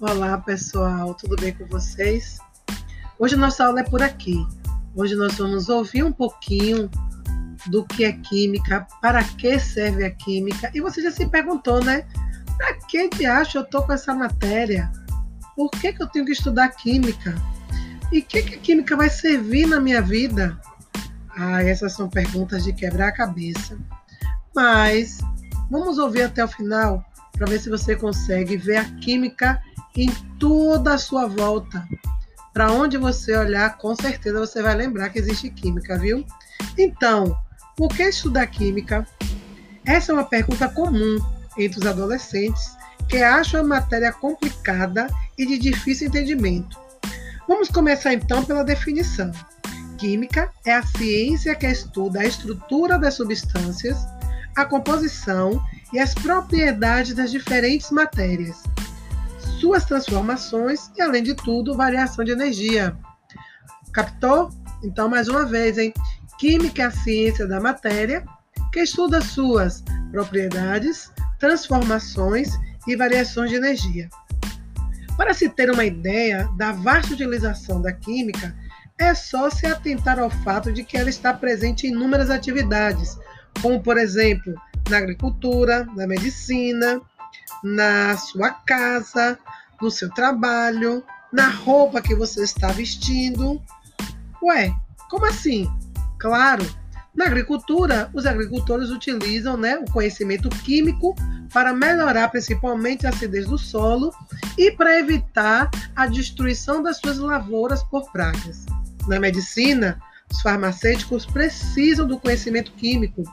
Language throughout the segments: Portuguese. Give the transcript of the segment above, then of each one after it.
Olá pessoal, tudo bem com vocês? Hoje nossa aula é por aqui. Hoje nós vamos ouvir um pouquinho do que é química, para que serve a química. E você já se perguntou, né? Para que de acho eu tô com essa matéria? Por que, que eu tenho que estudar química? E o que, que a química vai servir na minha vida? Ah, essas são perguntas de quebrar a cabeça. Mas vamos ouvir até o final para ver se você consegue ver a química em toda a sua volta. Para onde você olhar, com certeza você vai lembrar que existe química, viu? Então, por que estudar química? Essa é uma pergunta comum entre os adolescentes que acham a matéria complicada e de difícil entendimento. Vamos começar então pela definição. Química é a ciência que estuda a estrutura das substâncias, a composição e as propriedades das diferentes matérias, suas transformações e, além de tudo, variação de energia. Captou? Então, mais uma vez, hein? Química é a ciência da matéria que estuda suas propriedades, transformações e variações de energia. Para se ter uma ideia da vasta utilização da química, é só se atentar ao fato de que ela está presente em inúmeras atividades, como, por exemplo, na agricultura, na medicina, na sua casa, no seu trabalho, na roupa que você está vestindo. Ué, como assim? Claro, na agricultura, os agricultores utilizam né, o conhecimento químico para melhorar principalmente a acidez do solo e para evitar a destruição das suas lavouras por pragas. Na medicina, os farmacêuticos precisam do conhecimento químico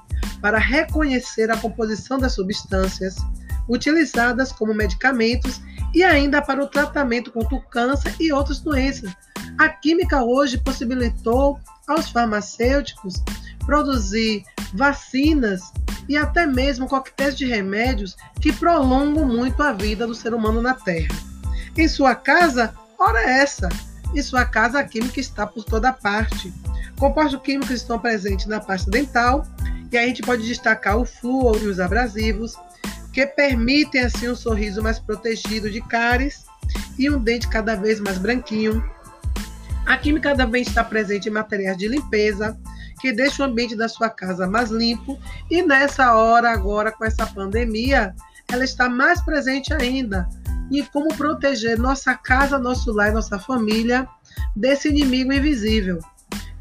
para reconhecer a composição das substâncias utilizadas como medicamentos e ainda para o tratamento contra o câncer e outras doenças. A química hoje possibilitou aos farmacêuticos produzir vacinas e até mesmo coquetéis de remédios que prolongam muito a vida do ser humano na Terra. Em sua casa, ora essa, em sua casa a química está por toda parte. Compostos químicos estão presentes na pasta dental, e a gente pode destacar o flúor e os abrasivos, que permitem assim um sorriso mais protegido de cáries e um dente cada vez mais branquinho. A química também está presente em materiais de limpeza, que deixa o ambiente da sua casa mais limpo, e nessa hora agora com essa pandemia, ela está mais presente ainda em como proteger nossa casa, nosso lar, nossa família desse inimigo invisível.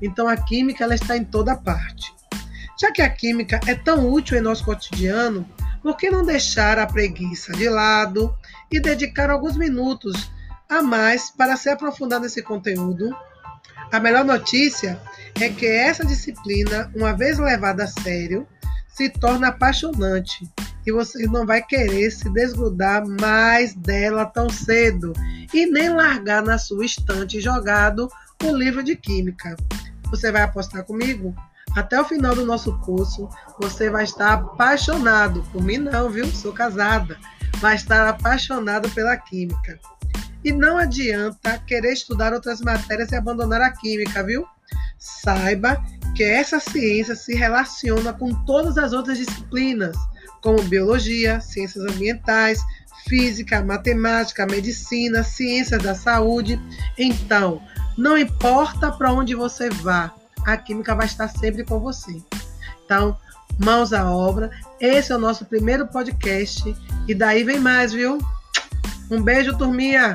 Então a química ela está em toda parte. Já que a química é tão útil em nosso cotidiano, por que não deixar a preguiça de lado e dedicar alguns minutos a mais para se aprofundar nesse conteúdo? A melhor notícia é que essa disciplina, uma vez levada a sério, se torna apaixonante e você não vai querer se desgrudar mais dela tão cedo e nem largar na sua estante jogado o livro de química. Você vai apostar comigo? Até o final do nosso curso, você vai estar apaixonado. Por mim, não, viu? Sou casada. Vai estar apaixonado pela química. E não adianta querer estudar outras matérias e abandonar a química, viu? Saiba que essa ciência se relaciona com todas as outras disciplinas, como biologia, ciências ambientais, física, matemática, medicina, ciências da saúde. Então, não importa para onde você vá, a química vai estar sempre com você. Então, mãos à obra. Esse é o nosso primeiro podcast e daí vem mais, viu? Um beijo, turminha!